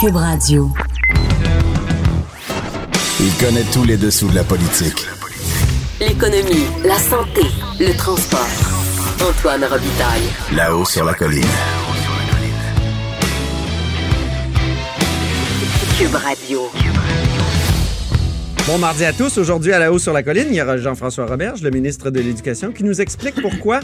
Cube Radio. Il connaît tous les dessous de la politique. L'économie, la santé, le transport. Antoine Robitaille. Là-haut sur la colline. Cube Radio. Bon mardi à tous. Aujourd'hui, à la haut sur la colline, il y aura Jean-François Roberge, le ministre de l'Éducation, qui nous explique pourquoi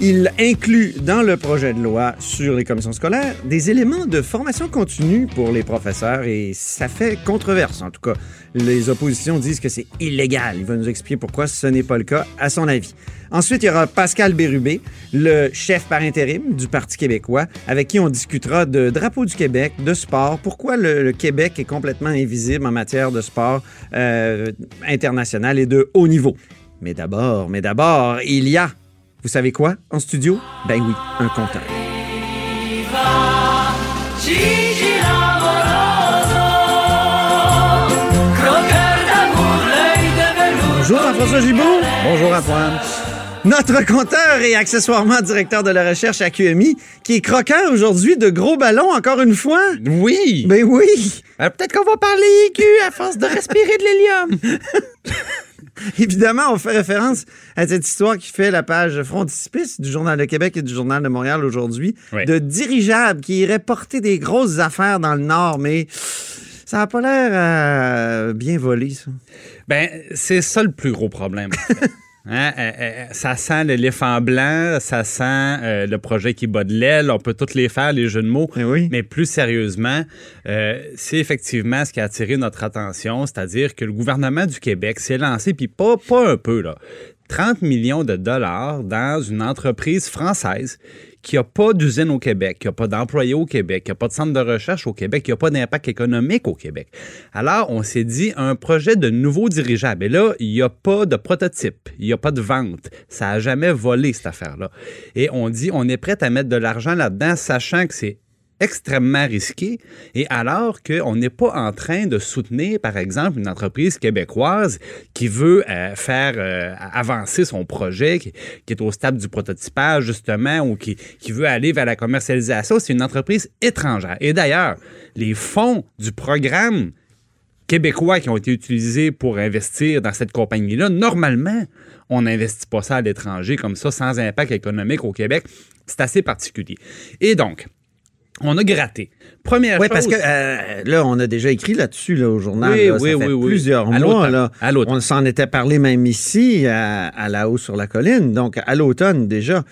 il inclut dans le projet de loi sur les commissions scolaires des éléments de formation continue pour les professeurs et ça fait controverse. En tout cas, les oppositions disent que c'est illégal. Il va nous expliquer pourquoi ce n'est pas le cas, à son avis. Ensuite, il y aura Pascal Bérubé, le chef par intérim du Parti québécois, avec qui on discutera de drapeau du Québec, de sport, pourquoi le, Québec est complètement invisible en matière de sport euh, international et de haut niveau? Mais d'abord, mais d'abord, il y a vous savez quoi? En studio? Ben oui, un compteur. Bonjour Jean-François Gibault. Bonjour Antoine. Notre compteur et accessoirement directeur de la recherche à QMI, qui est croquant aujourd'hui de gros ballons encore une fois. Oui. Ben oui. Euh, Peut-être qu'on va parler aigu à force de respirer de l'hélium. Évidemment, on fait référence à cette histoire qui fait la page frontispice du Journal de Québec et du Journal de Montréal aujourd'hui, Oui. de dirigeables qui iraient porter des grosses affaires dans le Nord, mais ça n'a pas l'air euh, bien volé, ça. Ben, c'est ça le plus gros problème. en fait. Hein, euh, euh, ça sent l'éléphant blanc, ça sent euh, le projet qui bat de l'aile, on peut tous les faire, les jeux de mots. Eh oui. Mais plus sérieusement, euh, c'est effectivement ce qui a attiré notre attention, c'est-à-dire que le gouvernement du Québec s'est lancé, puis pas, pas un peu, là, 30 millions de dollars dans une entreprise française qui n'a pas d'usine au Québec, qui n'a pas d'employés au Québec, qui n'a pas de centre de recherche au Québec, qui n'a pas d'impact économique au Québec. Alors, on s'est dit un projet de nouveau dirigeable. Et là, il n'y a pas de prototype, il n'y a pas de vente. Ça n'a jamais volé, cette affaire-là. Et on dit, on est prêt à mettre de l'argent là-dedans, sachant que c'est extrêmement risqué et alors qu'on n'est pas en train de soutenir, par exemple, une entreprise québécoise qui veut euh, faire euh, avancer son projet, qui, est au stade du prototypage, justement, ou qui, qui veut aller vers la commercialisation, c'est une entreprise étrangère. Et d'ailleurs, les fonds du programme québécois qui ont été utilisés pour investir dans cette compagnie-là, normalement, on n'investit pas ça à l'étranger comme ça, sans impact économique au Québec. C'est assez particulier. Et donc, on a gratté. Première Oui, chose. parce que euh, là, on a déjà écrit là-dessus là, au journal. Oui, là, ça oui, fait oui, oui. plusieurs À mois. l'automne. Là. À l'automne. On s'en était parlé même ici, à, à la haut sur la colline. Donc, à l'automne déjà.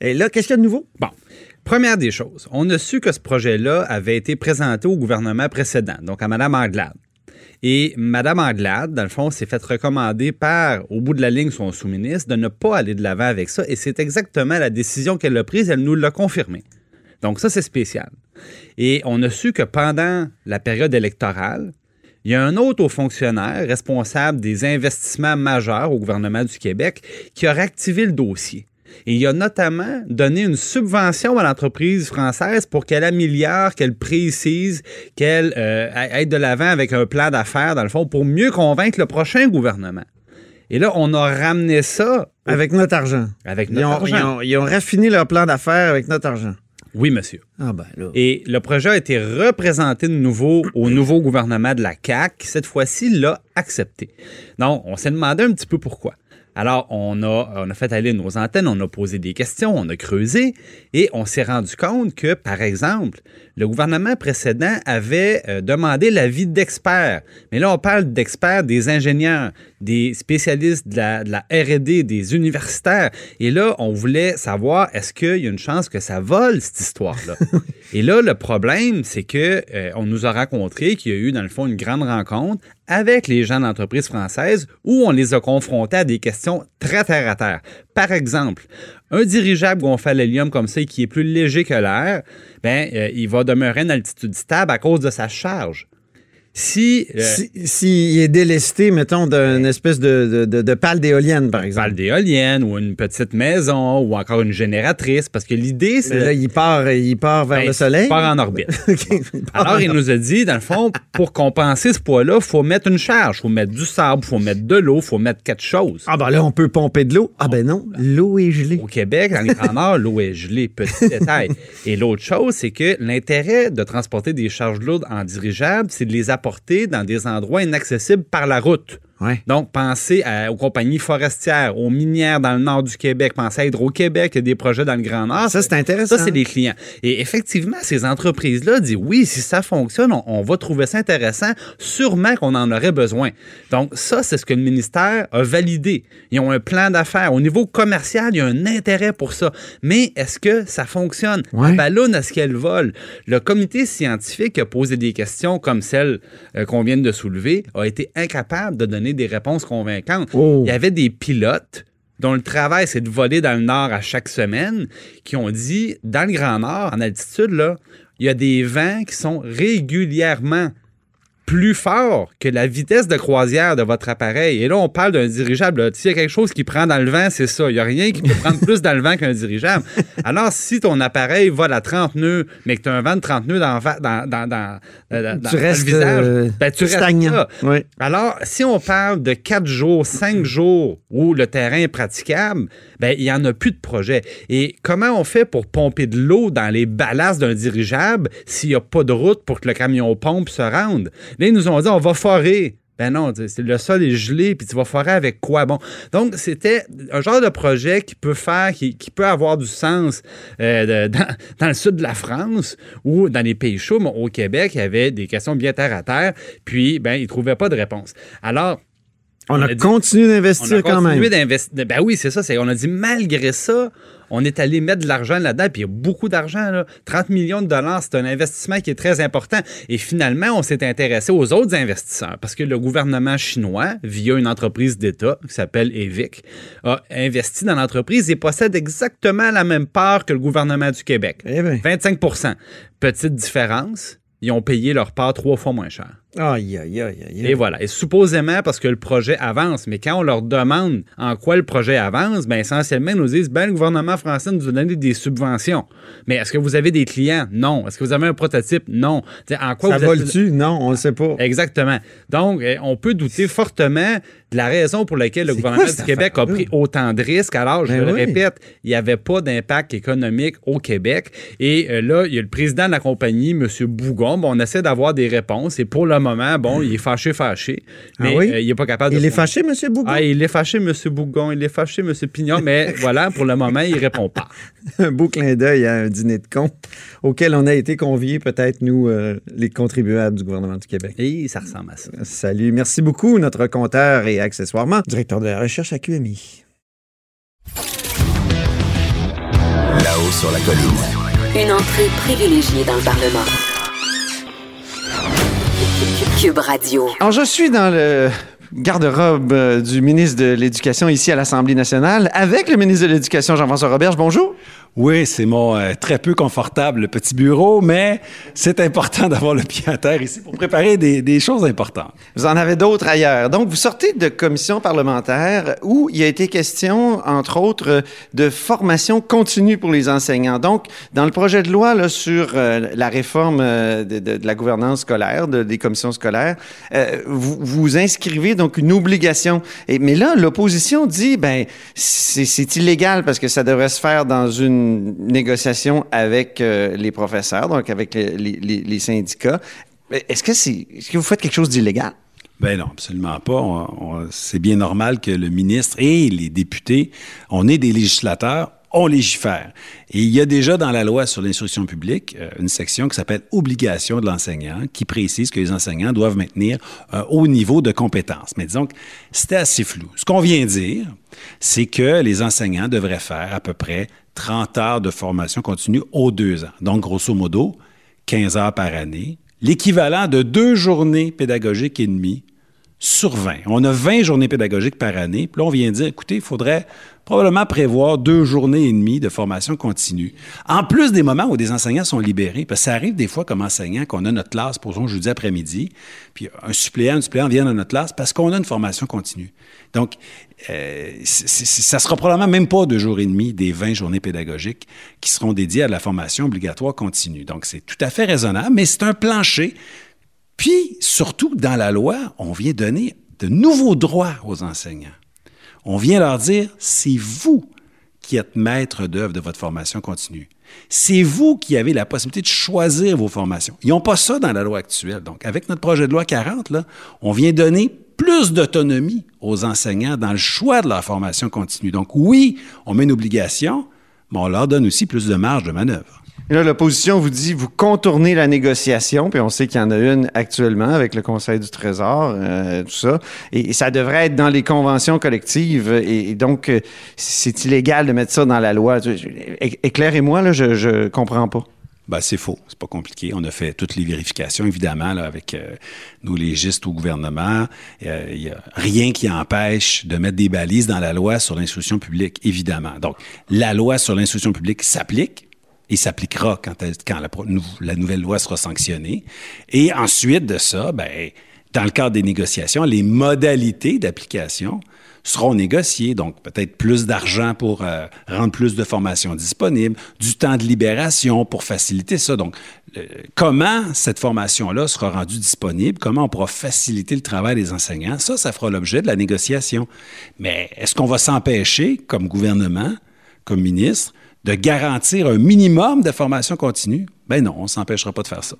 Et là, qu'est-ce qu'il y a de nouveau? Bon. Première des choses, on a su que ce projet-là avait été présenté au gouvernement précédent, donc à Mme Anglade. Et Mme Anglade, dans le fond, s'est fait recommander par, au bout de la ligne, son sous-ministre de ne pas aller de l'avant avec ça. Et c'est exactement la décision qu'elle a prise. Elle nous l'a confirmé. Donc ça, c'est spécial. Et on a su que pendant la période électorale, il y a un autre haut fonctionnaire responsable des investissements majeurs au gouvernement du Québec qui a réactivé le dossier. Et il a notamment donné une subvention à l'entreprise française pour qu'elle améliore, qu'elle précise, qu'elle euh, aille de l'avant avec un plan d'affaires, dans le fond, pour mieux convaincre le prochain gouvernement. Et là, on a ramené ça Avec notre argent. avec Ils notre ont, argent. ils ont- ils ont raffiné leur plan d'affaires avec notre argent. Oui, monsieur. Ah ben là. Et le projet a été représenté de nouveau au nouveau gouvernement de la CAQ, cette fois-ci l'a accepté. Donc, on s'est demandé un petit peu pourquoi. Alors, on a, on a fait aller nos antennes, on a posé des questions, on a creusé et on s'est rendu compte que, par exemple, le gouvernement précédent avait euh, demandé l'avis d'experts. Mais là, on parle d'experts, des ingénieurs, des spécialistes de la, de la R&D, des universitaires. Et là, on voulait savoir, est-ce qu'il y a une chance que ça vole, cette histoire-là? et là, le problème, c'est que euh, on nous a raconté qu'il y a eu, dans le fond, une grande rencontre avec les gens d'entreprise française où on les a confrontés à des questions très terre à terre. Par exemple, un dirigeable gonflé à l'hélium comme ça et qui est plus léger que l'air, ben, euh, il va demeurer une altitude stable à cause de sa charge. Si, euh, est délesté, mettons, d'une espèce de, de, de, pale d'éolienne, par exemple. Pale d'éolienne ou une petite maison ou encore une génératrice, parce que l'idée, c'est... Là, il part, il part vers Ben, le soleil. Il part en orbite. OK. Il part Alors, en il nous a dit, dans le fond, pour compenser ce poids-là, il faut mettre une charge. Il faut mettre du sable, il faut mettre de l'eau, il faut mettre quelque chose. Ah, ben là, on peut pomper de l'eau. Ah, ben non, l'eau est gelée. Au Québec, dans les Grands Nord, l'eau est gelée, petit détail. Et l'autre chose, c'est que l'intérêt de transporter des charges lourdes en dirigeable, c'est de les apporter dans des endroits inaccessibles par la route. Ouais. Donc, pensez à- aux compagnies forestières, aux minières dans le nord du Québec, pensez à Hydro-Québec, il y a des projets dans le Grand Nord. Ça, c'est intéressant. Ça, c'est des clients. Et effectivement, ces entreprises-là disent oui, si ça fonctionne, on, on va trouver ça intéressant. Sûrement qu'on en aurait besoin. Donc, ça, c'est ce que le ministère a validé. Ils ont un plan d'affaires. Au niveau commercial, il y a un intérêt pour ça. Mais est-ce que ça fonctionne? Ouais. La ballonne, est-ce qu'elle vole? Le comité scientifique a posé des questions comme celles euh, qu'on vient de soulever, a été incapable de donner des réponses convaincantes. Oh. Il y avait des pilotes dont le travail, c'est de voler dans le nord à chaque semaine, qui ont dit, dans le Grand Nord, en altitude, là, il y a des vents qui sont régulièrement plus forts que la vitesse de croisière de votre appareil. Et là, on parle d'un dirigeable. S'il y a quelque chose qui prend dans le vent, c'est ça. Il n'y a rien qui peut prendre plus dans le vent qu'un dirigeable. Alors, si ton appareil vole à 30 nœuds, mais que tu as un vent de 30 nœuds dans, va- dans, dans, dans, dans- dans Tu restes, le visage, euh, ben, tu restes stagnant. là. Oui. Alors, si on parle de quatre jours, cinq jours où le terrain est praticable, ben, il n'y en a plus de projet. Et comment on fait pour pomper de l'eau dans les ballasts d'un dirigeable s'il n'y a pas de route pour que le camion pompe se rende? Là, ils nous ont dit, on va forer. Ben non, le sol est gelé, puis tu vas forer avec quoi? Bon, donc c'était un genre de projet qui peut faire, qui, peut avoir du sens euh, dans, dans le sud de la France ou dans les pays chauds, mais au Québec, il y avait des questions bien terre à terre, puis ben ils trouvaient pas de réponse. Alors, On, a, a continué on d'investir a quand même. continué d'investir. Ben oui, c'est ça. On a dit malgré ça, on est allé mettre de l'argent là-dedans, puis il y a beaucoup d'argent. là. 30 millions de dollars, c'est un investissement qui est très important. Et finalement, on s'est intéressé aux autres investisseurs parce que le gouvernement chinois, via une entreprise d'État qui s'appelle EVIC, a investi dans l'entreprise et possède exactement la même part que le gouvernement du Québec. Eh bien. 25% Petite différence, ils ont payé leur part trois fois moins cher. Aïe, aïe, aïe, aïe. Et voilà. Et supposément parce que le projet avance. Mais quand on leur demande en quoi le projet avance, ben essentiellement, ils nous disent ben, le gouvernement français nous a donné des subventions. Mais est-ce que vous avez des clients? Non. Est-ce que vous avez un prototype? Non. T'sais, en quoi Ça vous êtes- vole-tu? Non, on ne sait pas. Exactement. Donc, eh, on peut douter fortement de la raison pour laquelle le gouvernement quoi du Québec a pris autant de risques? Alors, je Ben le oui. répète, il n'y avait pas d'impact économique au Québec. Et euh, là, il y a le président de la compagnie, M. Bougon. Bon, on essaie d'avoir des réponses. Et pour le moment, bon, il est fâché, fâché. Ah Mais oui? euh, il n'est pas capable de... Il est fâché, M. Bougon? Ah, il est fâché, M. Bougon. Il est fâché, M. Pignon. Mais voilà, pour le moment, il répond pas. un beau clin d'œil à un dîner de con auquel on a été conviés, peut-être, nous, euh, les contribuables du gouvernement du Québec. Et ça ressemble à ça. Salut. Merci beaucoup, notre compteur et accessoirement directeur de la recherche à QMI. Là-haut sur la colline. Une entrée privilégiée dans le Parlement. Cube Radio. Alors, je suis dans le garde-robe euh, du ministre de l'Éducation ici à l'Assemblée nationale avec le ministre de l'Éducation, Jean-François Roberge. Bonjour. Oui, c'est mon euh, très peu confortable petit bureau, mais c'est important d'avoir le pied à terre ici pour préparer des, choses importantes. Vous en avez d'autres ailleurs. Donc, vous sortez de commission parlementaire où il a été question, entre autres, de formation continue pour les enseignants. Donc, dans le projet de loi sur euh, la réforme euh, de, la gouvernance scolaire, de- des commissions scolaires, vous, inscrivez donc une obligation. Et, mais là, l'opposition dit, ben, c'est illégal parce que ça devrait se faire dans une négociation avec euh, les professeurs, donc avec les, syndicats. Est-ce que, c'est, que vous faites quelque chose d'illégal? Ben non, absolument pas. C'est bien normal que le ministre et les députés, on est des législateurs, on légifère. Et il y a déjà dans la loi sur l'instruction publique euh, une section qui s'appelle Obligation de l'enseignant, qui précise que les enseignants doivent maintenir un haut niveau de compétence. Mais disons que c'était assez flou. Ce qu'on vient dire, c'est que les enseignants devraient faire à peu près 30 heures de formation continue aux deux ans. Donc, grosso modo, 15 heures par année, l'équivalent de deux journées pédagogiques et demie sur 20. On a 20 journées pédagogiques par année. Puis là, on vient dire, écoutez, il faudrait probablement prévoir deux journées et demie de formation continue. En plus des moments où des enseignants sont libérés, parce ça arrive des fois comme enseignant qu'on a notre classe, pour jeudi après-midi, puis un suppléant, un suppléant vient dans notre classe parce qu'on a une formation continue. Donc, euh, ça sera probablement même pas deux jours et demi des 20 journées pédagogiques qui seront dédiées à la formation obligatoire continue. Donc, c'est tout à fait raisonnable, mais c'est un plancher. Puis, surtout, dans la loi, on vient donner de nouveaux droits aux enseignants. On vient leur dire, c'est vous qui êtes maître d'œuvre de votre formation continue. C'est vous qui avez la possibilité de choisir vos formations. Ils n'ont pas ça dans la loi actuelle. Donc, avec notre projet de loi 40, là, on vient donner plus d'autonomie aux enseignants dans le choix de leur formation continue. Donc, oui, on met une obligation, mais on leur donne aussi plus de marge de manœuvre. Là, l'opposition vous dit, vous contournez la négociation, puis on sait qu'il y en a une actuellement avec le Conseil du Trésor, euh, tout ça. Et, ça devrait être dans les conventions collectives. Et, donc, euh, c'est illégal de mettre ça dans la loi. Éclairez-moi, là, je, ne comprends pas. Ben, c'est faux. C'est pas compliqué. On a fait toutes les vérifications, évidemment, là, avec euh, nos légistes au gouvernement. Il n'y a rien qui empêche de mettre des balises dans la loi sur l'instruction publique, évidemment. Donc, la loi sur l'instruction publique s'applique il s'appliquera quand, la, nouvelle loi sera sanctionnée. Et ensuite de ça, ben, dans le cadre des négociations, les modalités d'application seront négociées. Donc, peut-être plus d'argent pour euh, rendre plus de formations disponibles, du temps de libération pour faciliter ça. Donc, comment cette formation-là sera rendue disponible, comment on pourra faciliter le travail des enseignants, ça, ça fera l'objet de la négociation. Mais est-ce qu'on va s'empêcher, comme gouvernement, comme ministre, de garantir un minimum de formation continue, ben non, on ne s'empêchera pas de faire ça.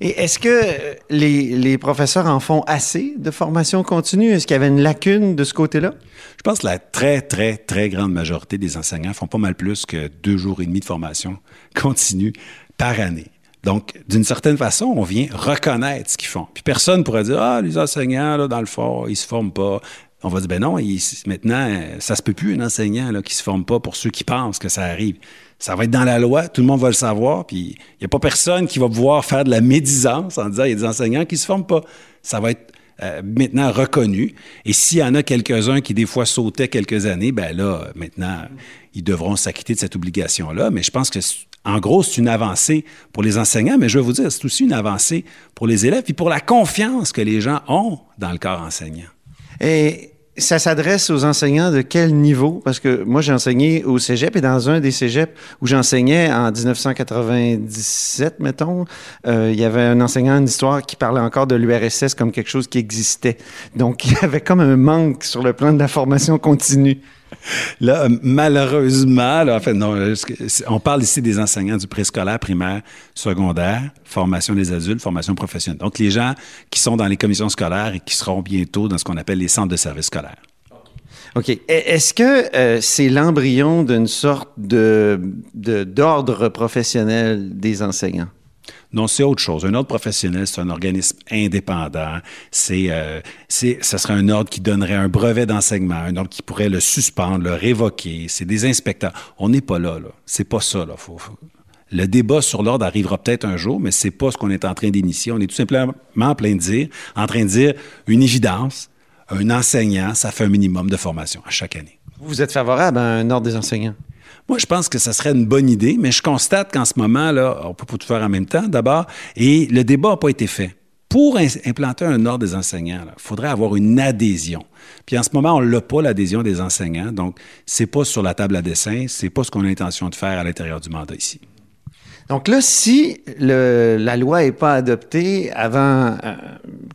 Et est-ce que les, les, professeurs en font assez de formation continue? Est-ce qu'il y avait une lacune de ce côté-là? Je pense que la très, très, très grande majorité des enseignants font pas mal plus que deux jours et demi de formation continue par année. Donc, d'une certaine façon, on vient reconnaître ce qu'ils font. Puis personne ne pourrait dire, ah, les enseignants, là, dans le fort, ils se forment pas on va dire, ben non, maintenant, ça se peut plus, un enseignant là, qui se forme pas pour ceux qui pensent que ça arrive. Ça va être dans la loi, tout le monde va le savoir, puis il n'y a pas personne qui va pouvoir faire de la médisance en disant, il y a des enseignants qui se forment pas. Ça va être euh, maintenant reconnu. Et s'il y en a quelques-uns qui, des fois, sautaient quelques années, ben là, maintenant, ils devront s'acquitter de cette obligation-là. Mais je pense que, en gros, c'est une avancée pour les enseignants, mais je vais vous dire, c'est aussi une avancée pour les élèves, puis pour la confiance que les gens ont dans le corps enseignant. Ça s'adresse aux enseignants de quel niveau? Parce que moi, j'ai enseigné au cégep et dans un des cégeps où j'enseignais en 1997, mettons, euh, il y avait un enseignant d'histoire qui parlait encore de l'URSS comme quelque chose qui existait. Donc, il y avait comme un manque sur le plan de la formation continue. Là, malheureusement, on parle ici des enseignants du préscolaire, primaire, secondaire, formation des adultes, formation professionnelle. Donc, les gens qui sont dans les commissions scolaires et qui seront bientôt dans ce qu'on appelle les centres de services scolaires. OK. E, est-ce que euh, c'est l'embryon d'une sorte d'ordre professionnel des enseignants? Non, c'est autre chose. Un ordre professionnel, c'est un organisme indépendant. C'est, euh, c'est, ça serait un ordre qui donnerait un brevet d'enseignement, un ordre qui pourrait le suspendre, le révoquer. C'est des inspecteurs. On n'est pas là, là. C'est pas ça. Le débat sur l'ordre arrivera peut-être un jour, mais c'est pas ce qu'on est en train d'initier. On est tout simplement en plein de dire, en train de dire une évidence. Un enseignant, ça fait un minimum de formation à chaque année. Vous êtes favorable à un ordre des enseignants? Moi, je pense que ça serait une bonne idée, mais je constate qu'en ce moment, là, on peut pas tout faire en même temps, d'abord, et le débat n'a pas été fait. Pour implanter un ordre des enseignants, il faudrait avoir une adhésion. Puis en ce moment, on l'a pas, l'adhésion des enseignants. Donc, c'est pas sur la table à dessin, c'est pas ce qu'on a l'intention de faire à l'intérieur du mandat ici. Donc là, si la loi n'est pas adoptée avant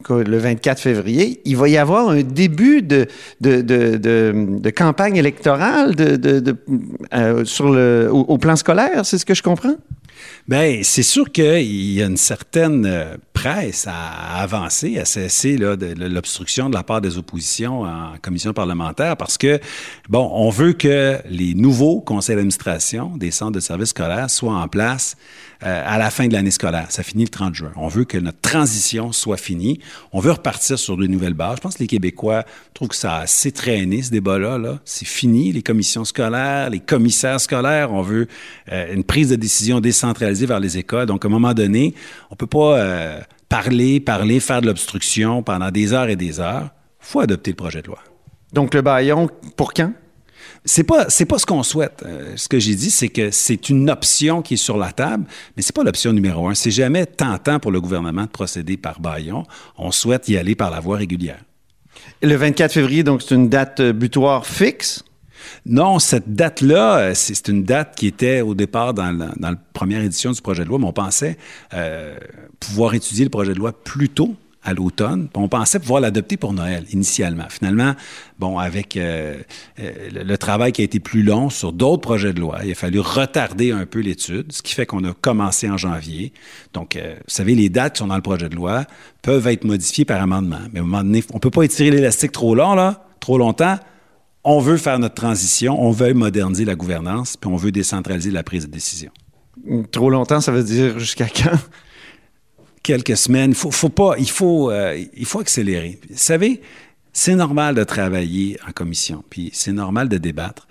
euh, le 24 février, il va y avoir un début de, de, campagne électorale euh, sur le, au plan scolaire, c'est ce que je comprends? Bien, c'est sûr qu'il y a une certaine euh, presse à avancer, à cesser l'obstruction de la part des oppositions en commission parlementaire parce que, bon, on veut que les nouveaux conseils d'administration des centres de services scolaires soient en place euh, à la fin de l'année scolaire. Ça finit le 30 juin. On veut que notre transition soit finie. On veut repartir sur de nouvelles bases. Je pense que les Québécois trouvent que ça a assez traîné, ce débat-là. -là, C'est fini, les commissions scolaires, les commissaires scolaires. On veut euh, une prise de décision décentralisée vers les écoles. Donc, à un moment donné, on peut pas... Euh, parler, parler, faire de l'obstruction pendant des heures et des heures. faut adopter le projet de loi. Donc, le baillon, pour quand? C'est pas c'est pas ce qu'on souhaite. Euh, ce que j'ai dit, c'est que c'est une option qui est sur la table, mais c'est pas l'option numéro un. C'est jamais tentant pour le gouvernement de procéder par baillon. On souhaite y aller par la voie régulière. Le 24 février, donc, c'est une date euh, butoir fixe? Non, cette date-là, euh, c'est une date qui était au départ dans la, dans la première édition du projet de loi, mais on pensait euh, pouvoir étudier le projet de loi plus tôt à l'automne. On pensait pouvoir l'adopter pour Noël initialement. Finalement, bon, avec euh, euh, le, travail qui a été plus long sur d'autres projets de loi, il a fallu retarder un peu l'étude, ce qui fait qu'on a commencé en janvier. Donc, euh, vous savez, les dates qui sont dans le projet de loi peuvent être modifiées par amendement. Mais à un moment donné, on peut pas étirer l'élastique trop long, là, trop longtemps. On veut faire notre transition, on veut moderniser la gouvernance, puis on veut décentraliser la prise de décision. Trop longtemps, ça veut dire jusqu'à quand? Quelques semaines. Faut, pas, il faut, euh, il faut accélérer. Vous savez, c'est normal de travailler en commission, puis c'est normal de débattre.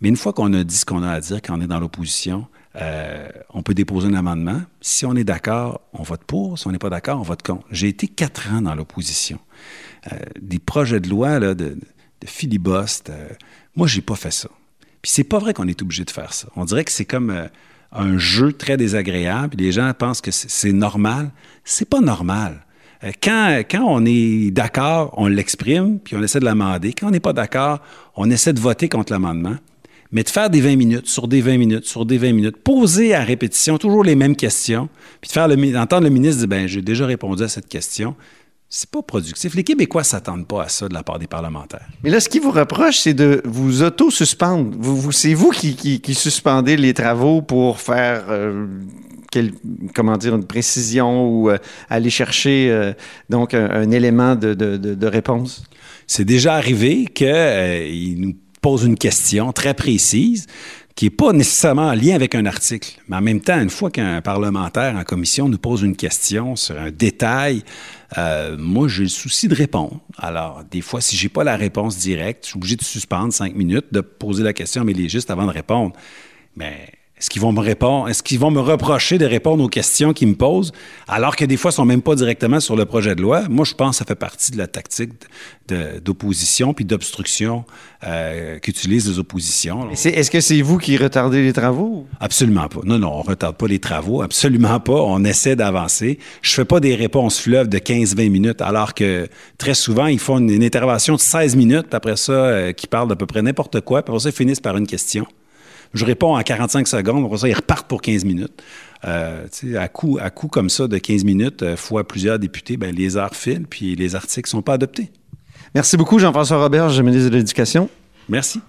Mais une fois qu'on a dit ce qu'on a à dire, quand on est dans l'opposition, euh, on peut déposer un amendement. Si on est d'accord, on vote pour. Si on n'est pas d'accord, on vote contre. J'ai été quatre ans dans l'opposition. Euh, des projets de loi là, de, de filibuste. Euh, moi, j'ai pas fait ça. Puis c'est pas vrai qu'on est obligé de faire ça. On dirait que c'est comme un jeu très désagréable. Les gens pensent que c'est normal. C'est pas normal. Euh, Quand, on est d'accord, on l'exprime, puis on essaie de l'amender. Quand on n'est pas d'accord, on essaie de voter contre l'amendement. Mais de faire des 20 minutes, sur des 20 minutes, sur des 20 minutes, poser à répétition toujours les mêmes questions, puis de faire le, d'entendre le ministre dire, ben, j'ai déjà répondu à cette question, c'est pas productif. Les Québécois s'attendent pas à ça de la part des parlementaires. Mais là, ce qui vous reproche, c'est de vous auto-suspendre. Vous, vous- c'est vous qui, qui, qui suspendez les travaux pour faire, euh, quel- comment dire, une précision ou euh, aller chercher euh, donc un, un élément de, de, de, de réponse? C'est déjà arrivé qu'il nous pose une question très précise qui n'est pas nécessairement en lien avec un article. Mais en même temps, une fois qu'un parlementaire en commission nous pose une question sur un détail, euh, moi, j'ai le souci de répondre. Alors, des fois, si j'ai pas la réponse directe, je suis obligé de suspendre cinq minutes, de poser la question, mais les juste avant de répondre. Mais est-ce qu'ils vont me répondre, est-ce qu'ils vont me reprocher de répondre aux questions qu'ils me posent, alors que des fois, ils sont même pas directement sur le projet de loi? Moi, je pense que ça fait partie de la tactique d'opposition puis d'obstruction euh, qu'utilisent les oppositions. Est-ce que c'est vous qui retardez les travaux? Absolument pas. Non, non, on retarde pas les travaux. Absolument pas. On essaie d'avancer. Je fais pas des réponses fleuves de 15-20 minutes, alors que très souvent, ils font une, une intervention de 16 minutes, après ça, euh, qui parle d'à peu près n'importe quoi, puis après ça, ils finissent par une question. Je réponds en 45 secondes, après ça, ils repartent pour 15 minutes. Euh, tu sais, à coup, à coup comme ça de 15 minutes, euh, fois plusieurs députés, ben, les heures filent, puis les articles sont pas adoptés. Merci beaucoup, Jean-François Robert, ministre de l'Éducation. Merci.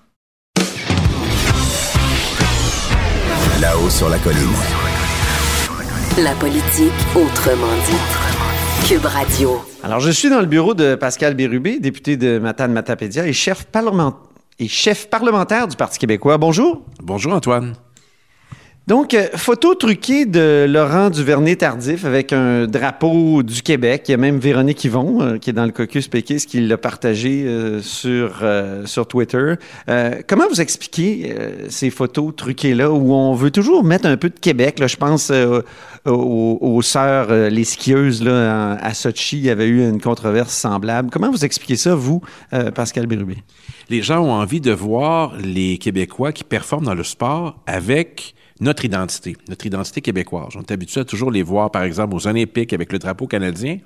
Là-haut sur la colline. La politique autrement dit. Cube Radio. Alors, je suis dans le bureau de Pascal Bérubé, député de Matane-Matapédia et chef, parlement- et chef parlementaire du Parti québécois. Bonjour. Bonjour Antoine. Donc, euh, photo truquée de Laurent Duvernay-Tardif avec un drapeau du Québec. Il y a même Véronique Yvon, euh, qui est dans le caucus péquiste, qui l'a partagé euh, sur, Twitter. Comment vous expliquez ces photos truquées-là où on veut toujours mettre un peu de Québec? Là, je pense aux, sœurs, les skieuses là, à Sochi. Il y avait eu une controverse semblable. Comment vous expliquez ça, vous, Pascal Bérubé? Les gens ont envie de voir les Québécois qui performent dans le sport avec notre identité, notre identité québécoise. On est habitué à toujours les voir, par exemple, aux Olympiques avec le drapeau canadien.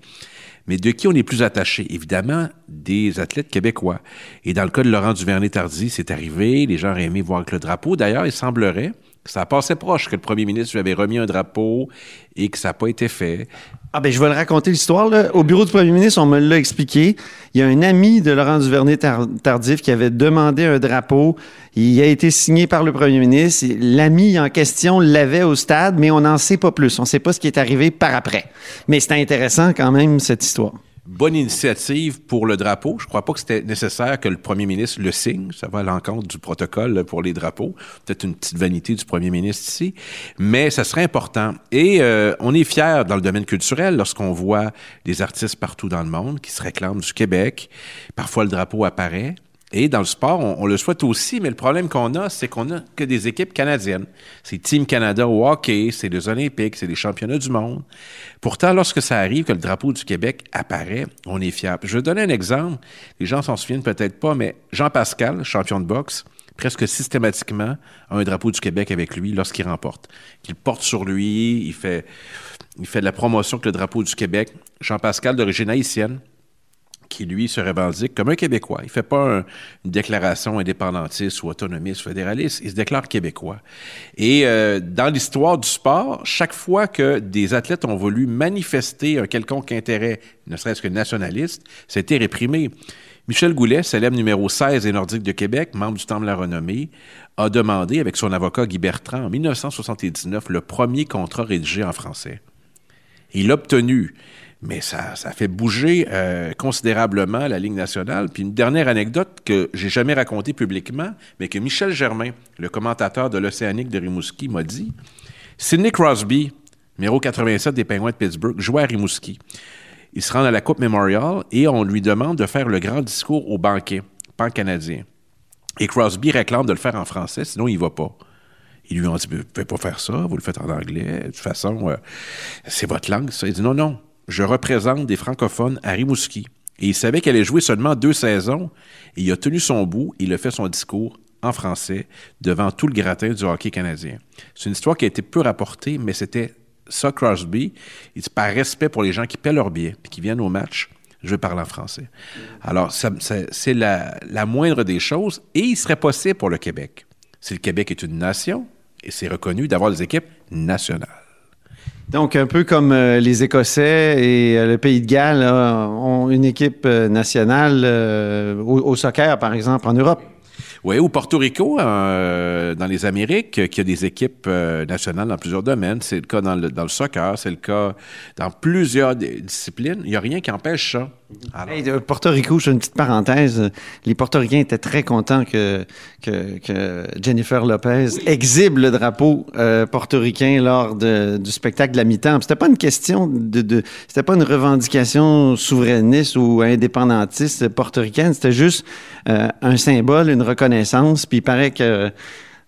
Mais de qui on est plus attaché? Évidemment, des athlètes québécois. Et dans le cas de Laurent Duvernay-Tardy, c'est arrivé. Les gens auraient aimé voir avec le drapeau. D'ailleurs, il semblerait ça passait proche que le premier ministre lui avait remis un drapeau et que ça n'a pas été fait. Ah ben je vais le raconter l'histoire. Au bureau du premier ministre, on me l'a expliqué. Il y a un ami de Laurent Duvernay-Tardif qui avait demandé un drapeau. Il a été signé par le premier ministre. L'ami en question l'avait au stade, mais on n'en sait pas plus. On ne sait pas ce qui est arrivé par après. Mais c'est intéressant quand même, cette histoire. Bonne initiative pour le drapeau. Je crois pas que c'était nécessaire que le premier ministre le signe. Ça va à l'encontre du protocole pour les drapeaux. Peut-être une petite vanité du premier ministre ici. Mais ça serait important. Et euh, on est fiers dans le domaine culturel lorsqu'on voit des artistes partout dans le monde qui se réclament du Québec. Parfois, le drapeau apparaît. Et dans le sport, on, le souhaite aussi, mais le problème qu'on a, c'est qu'on a que des équipes canadiennes. C'est Team Canada au hockey, c'est les Olympiques, c'est les championnats du monde. Pourtant, lorsque ça arrive que le drapeau du Québec apparaît, on est fiable. Je vais donner un exemple. Les gens s'en souviennent peut-être pas, mais Jean Pascal, champion de boxe, presque systématiquement a un drapeau du Québec avec lui lorsqu'il remporte. Il porte sur lui, il fait, il fait de la promotion avec le drapeau du Québec. Jean Pascal, d'origine haïtienne, qui, lui, se revendique comme un Québécois. Il ne fait pas un- une déclaration indépendantiste ou autonomiste, fédéraliste. Il se déclare Québécois. Et euh, dans l'histoire du sport, chaque fois que des athlètes ont voulu manifester un quelconque intérêt, ne serait-ce que nationaliste, été réprimé. Michel Goulet, célèbre numéro 16 des Nordiques de Québec, membre du Temple de la Renommée, a demandé, avec son avocat Guy Bertrand, en 1979, le premier contrat rédigé en français. Il l'a obtenu. Mais ça, fait bouger euh, considérablement la Ligue nationale. Puis une dernière anecdote que j'ai jamais racontée publiquement, mais que Michel Germain, le commentateur de l'Océanique de Rimouski, m'a dit. Sidney Crosby, numéro 87 des Penguins de Pittsburgh, jouait à Rimouski. Il se rend à la Coupe Memorial et on lui demande de faire le grand discours au banquet pan-canadien. Et Crosby réclame de le faire en français, sinon il ne va pas. Ils lui ont dit, vous ne pouvez pas faire ça, vous le faites en anglais. De toute façon, euh, c'est votre langue, ça. Il dit, non, non, je représente des francophones à Rimouski. Et il savait qu'elle allait jouer seulement deux saisons. Il a tenu son bout, il a fait son discours en français devant tout le gratin du hockey canadien. C'est une histoire qui a été peu rapportée, mais c'était ça, Crosby. Il dit, par respect pour les gens qui paient leur billet et qui viennent au match, je vais parler en français. Alors, c'est la, la moindre des choses. Et il serait possible pour le Québec. Si le Québec est une nation, et c'est reconnu d'avoir des équipes nationales. Donc, un peu comme euh, les Écossais et euh, le Pays de Galles ont une équipe euh, nationale au, soccer, par exemple, en Europe. Oui, ou Porto Rico, dans les Amériques, qui a des équipes nationales dans plusieurs domaines. C'est le cas dans le, dans le soccer, c'est le cas dans plusieurs di- disciplines. Il n'y a rien qui empêche ça. Hey, de Porto Rico, je fais une petite parenthèse. Les Portoricains étaient très contents que, que, que Jennifer Lopez exhibe le drapeau euh, portoricain lors de- du spectacle de la mi-temps. C'était pas une question de, de c'était pas une revendication souverainiste ou indépendantiste portoricaine. C'était juste euh, un symbole, une reconnaissance. Puis il paraît que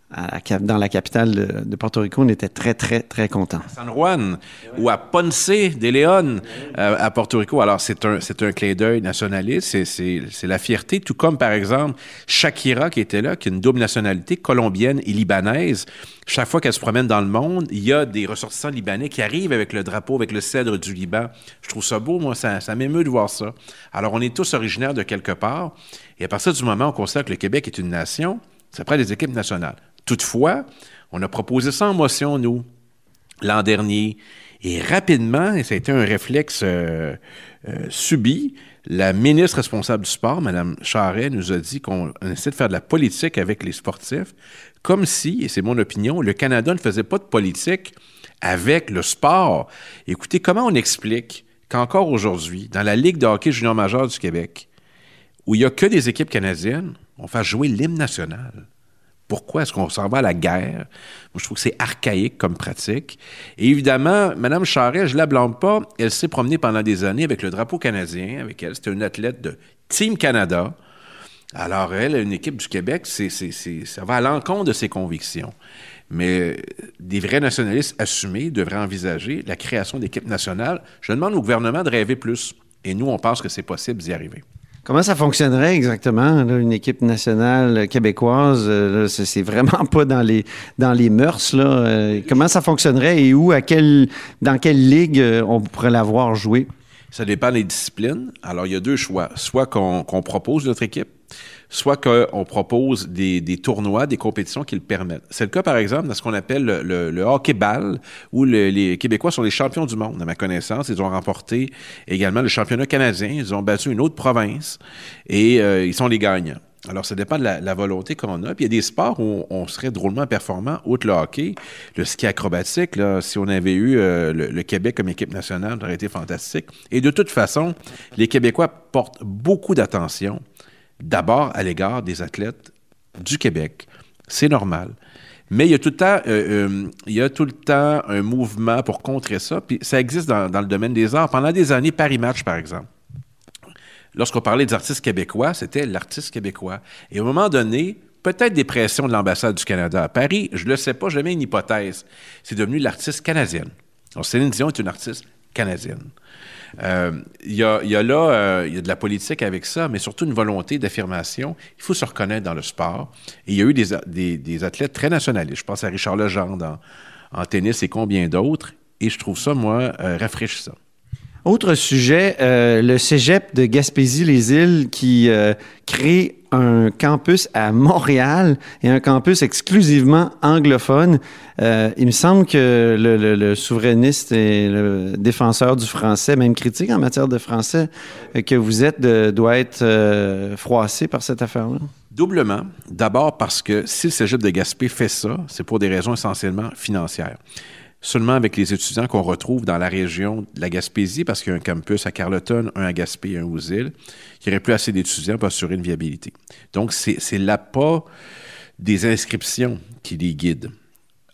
à dans la capitale de, Porto Rico, on était très, très, très contents. San Juan ou à Ponce de Leon euh, à Porto Rico. Alors, c'est un, c'est un clin d'œil nationaliste, c'est la fierté, tout comme, par exemple, Shakira qui était là, qui a une double nationalité, colombienne et libanaise. Chaque fois qu'elle se promène dans le monde, il y a des ressortissants libanais qui arrivent avec le drapeau, avec le cèdre du Liban. Je trouve ça beau, moi, ça, ça m'émeut de voir ça. Alors, on est tous originaires de quelque part, et à partir du moment où on considère que le Québec est une nation, ça prend des équipes nationales. Toutefois, on a proposé ça en motion, nous, l'an dernier. Et rapidement, et ça a été un réflexe euh, euh, subi, la ministre responsable du sport, Mme Charret, nous a dit qu'on essaie de faire de la politique avec les sportifs, comme si, et c'est mon opinion, le Canada ne faisait pas de politique avec le sport. Écoutez, comment on explique qu'encore aujourd'hui, dans la Ligue de hockey junior majeur du Québec, où il n'y a que des équipes canadiennes, on fait jouer l'hymne national? Pourquoi est-ce qu'on s'en va à la guerre? Moi, je trouve que c'est archaïque comme pratique. Et évidemment, Mme Charret, je ne la blâme pas, elle s'est promenée pendant des années avec le drapeau canadien, avec elle. C'était une athlète de Team Canada. Alors, elle, une équipe du Québec, ça va à l'encontre de ses convictions. Mais euh, des vrais nationalistes assumés devraient envisager la création d'équipes nationales. Je demande au gouvernement de rêver plus. Et nous, on pense que c'est possible d'y arriver. Comment ça fonctionnerait exactement, là, une équipe nationale québécoise? euh, là, c'est, vraiment pas dans les, dans les mœurs. Là. Euh, comment ça fonctionnerait et où, à quelle, dans quelle ligue euh, on pourrait la voir jouer? Ça dépend des disciplines. Alors, il y a deux choix. Soit qu'on qu'on propose notre équipe, soit qu'on propose des, tournois, des compétitions qui le permettent. C'est le cas, par exemple, dans ce qu'on appelle le, hockey-ball, où le- les Québécois sont les champions du monde, à ma connaissance. Ils ont remporté également le championnat canadien. Ils ont battu une autre province et euh, ils sont les gagnants. Alors, ça dépend de la, volonté qu'on a. Puis, il y a des sports où on serait drôlement performant, outre le hockey. Le ski acrobatique, si on avait eu euh, le, le Québec comme équipe nationale, ça aurait été fantastique. Et de toute façon, les Québécois portent beaucoup d'attention, d'abord à l'égard des athlètes du Québec. C'est normal. Mais il y a tout le temps, euh, euh, il y a tout le temps un mouvement pour contrer ça. Puis ça existe dans, le domaine des arts. Pendant des années, Paris Match, par exemple lorsqu'on parlait des artistes québécois, c'était l'artiste québécois. Et à un moment donné, peut-être des pressions de l'ambassade du Canada à Paris, je ne le sais pas, je mets une hypothèse. C'est devenu l'artiste canadienne. Céline Dion est une artiste canadienne. Euh, Il y, a, y a là, euh, y a de la politique avec ça, mais surtout une volonté d'affirmation. Il faut se reconnaître dans le sport. Et il y a eu des, des- des athlètes très nationalistes. Je pense à Richard Legendre en, en tennis et combien d'autres. Et je trouve ça, moi, euh, rafraîchissant. Autre sujet, euh, le cégep de Gaspésie-les-Îles qui euh, crée un campus à Montréal et un campus exclusivement anglophone. Euh, il me semble que le, souverainiste et le défenseur du français, même critique en matière de français, que vous êtes, doit être froissé par cette affaire-là. Doublement. D'abord parce que si le cégep de Gaspé fait ça, c'est pour des raisons essentiellement financières. Seulement avec les étudiants qu'on retrouve dans la région de la Gaspésie, parce qu'il y a un campus à Carleton, un à Gaspé et un aux îles, il n'y aurait plus assez d'étudiants pour assurer une viabilité. Donc, c'est l'appât des inscriptions qui les guide.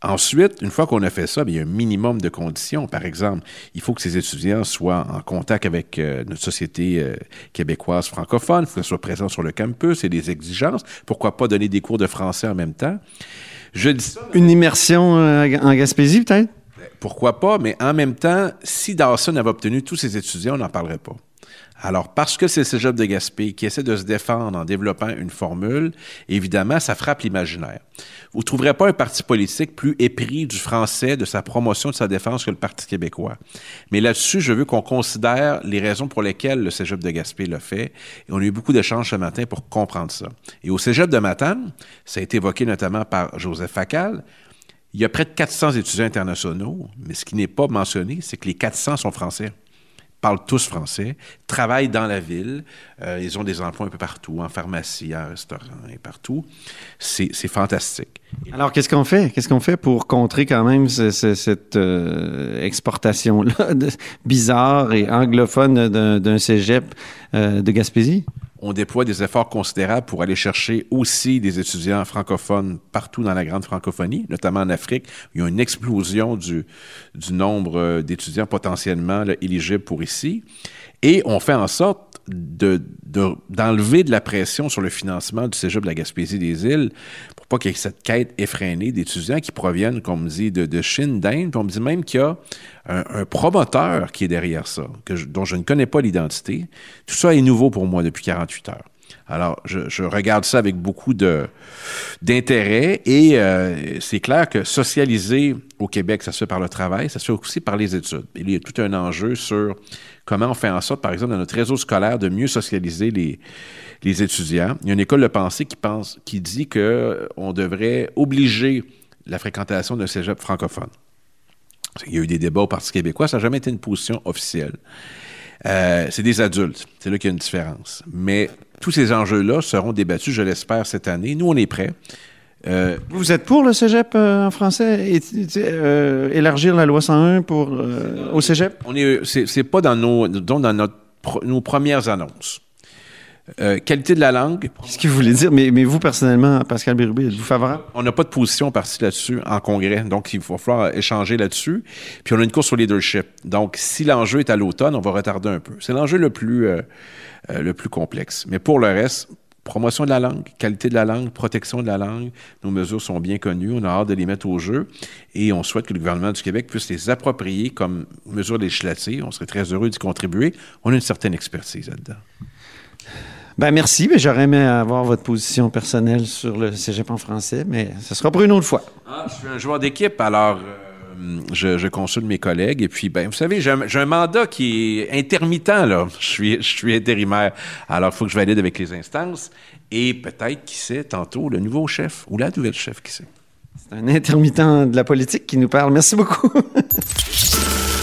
Ensuite, une fois qu'on a fait ça, bien, il y a un minimum de conditions. Par exemple, il faut que ces étudiants soient en contact avec euh, notre société euh, québécoise francophone, il faut qu'ils soient présents sur le campus et des exigences. Pourquoi pas donner des cours de français en même temps? Je dis ça, Une immersion euh, en Gaspésie, peut-être? pourquoi pas, mais en même temps, si Dawson avait obtenu tous ses étudiants, on n'en parlerait pas. Alors, parce que c'est le cégep de Gaspé qui essaie de se défendre en développant une formule, évidemment, ça frappe l'imaginaire. Vous ne trouverez pas un parti politique plus épris du français, de sa promotion, de sa défense que le Parti québécois. Mais là-dessus, je veux qu'on considère les raisons pour lesquelles le cégep de Gaspé l'a fait. Et on a eu beaucoup d'échanges ce matin pour comprendre ça. Et au cégep de Matane, ça a été évoqué notamment par Joseph Facal, il y a près de 400 étudiants internationaux, mais ce qui n'est pas mentionné, c'est que les 400 sont français parlent tous français, travaillent dans la ville, euh, ils ont des emplois un peu partout, en pharmacie, en restaurant et partout. C'est fantastique. Alors, qu'est-ce qu'on fait? Qu'est-ce qu'on fait pour contrer quand même ce- ce- cette euh, exportation-là bizarre et anglophone d'un cégep euh, de Gaspésie? On déploie des efforts considérables pour aller chercher aussi des étudiants francophones partout dans la grande francophonie, notamment en Afrique. Il y a une explosion du, du nombre euh, d'étudiants potentiellement là, éligibles pour ici. Et on fait en sorte de- de- d'enlever de, la pression sur le financement du Cégep de la Gaspésie-des-Îles pour pas qu'il y ait cette quête effrénée d'étudiants qui proviennent, comme on dit, de, Chine, d'Inde. On me dit même qu'il y a un, promoteur qui est derrière ça, dont je ne connais pas l'identité. Tout ça est nouveau pour moi depuis 48 heures. Alors, je, regarde ça avec beaucoup d'intérêt et euh, c'est clair que socialiser au Québec, ça se fait par le travail, ça se fait aussi par les études. Il y a tout un enjeu sur comment on fait en sorte, par exemple, dans notre réseau scolaire, de mieux socialiser les, les étudiants. Il y a une école de pensée qui pense, qui dit que on devrait obliger la fréquentation d'un cégep francophone. Il y a eu des débats au Parti québécois, ça n'a jamais été une position officielle. Euh, c'est des adultes. C'est là qu'il y a une différence. Mais tous ces enjeux-là seront débattus, je l'espère, cette année. Nous, on est prêts. Euh, Vous êtes pour le cégep euh, en français? Et, euh, élargir la loi 101 pour, au cégep? on est, c'est, c'est pas dans nos, dans notre, nos premières annonces. Euh, qualité de la langue, Qu'est-ce que vous voulez dire? Mais, mais vous, personnellement, Pascal Bérubé, êtes-vous favorable? on n'a pas de position partie là-dessus en congrès, donc il va falloir échanger là-dessus. Puis on a une course au leadership. Donc si l'enjeu est à l'automne, on va retarder un peu. C'est l'enjeu le plus, euh, euh, le plus complexe. Mais pour le reste, promotion de la langue, qualité de la langue, protection de la langue, nos mesures sont bien connues, on a hâte de les mettre au jeu et on souhaite que le gouvernement du Québec puisse les approprier comme mesures législatives. On serait très heureux d'y contribuer. On a une certaine expertise là-dedans. Ben merci, mais j'aurais aimé avoir votre position personnelle sur le cégep en français, mais ce sera pour une autre fois. Ah, je suis un joueur d'équipe, alors euh, je, je consulte mes collègues. Et puis, ben, vous savez, j'ai un, j'ai un mandat qui est intermittent, là. Je suis, je suis intérimaire. Alors, il faut que je valide avec les instances. Et peut-être, qui sait, tantôt, le nouveau chef ou la nouvelle chef, qui sait. C'est un intermittent de la politique qui nous parle. Merci beaucoup.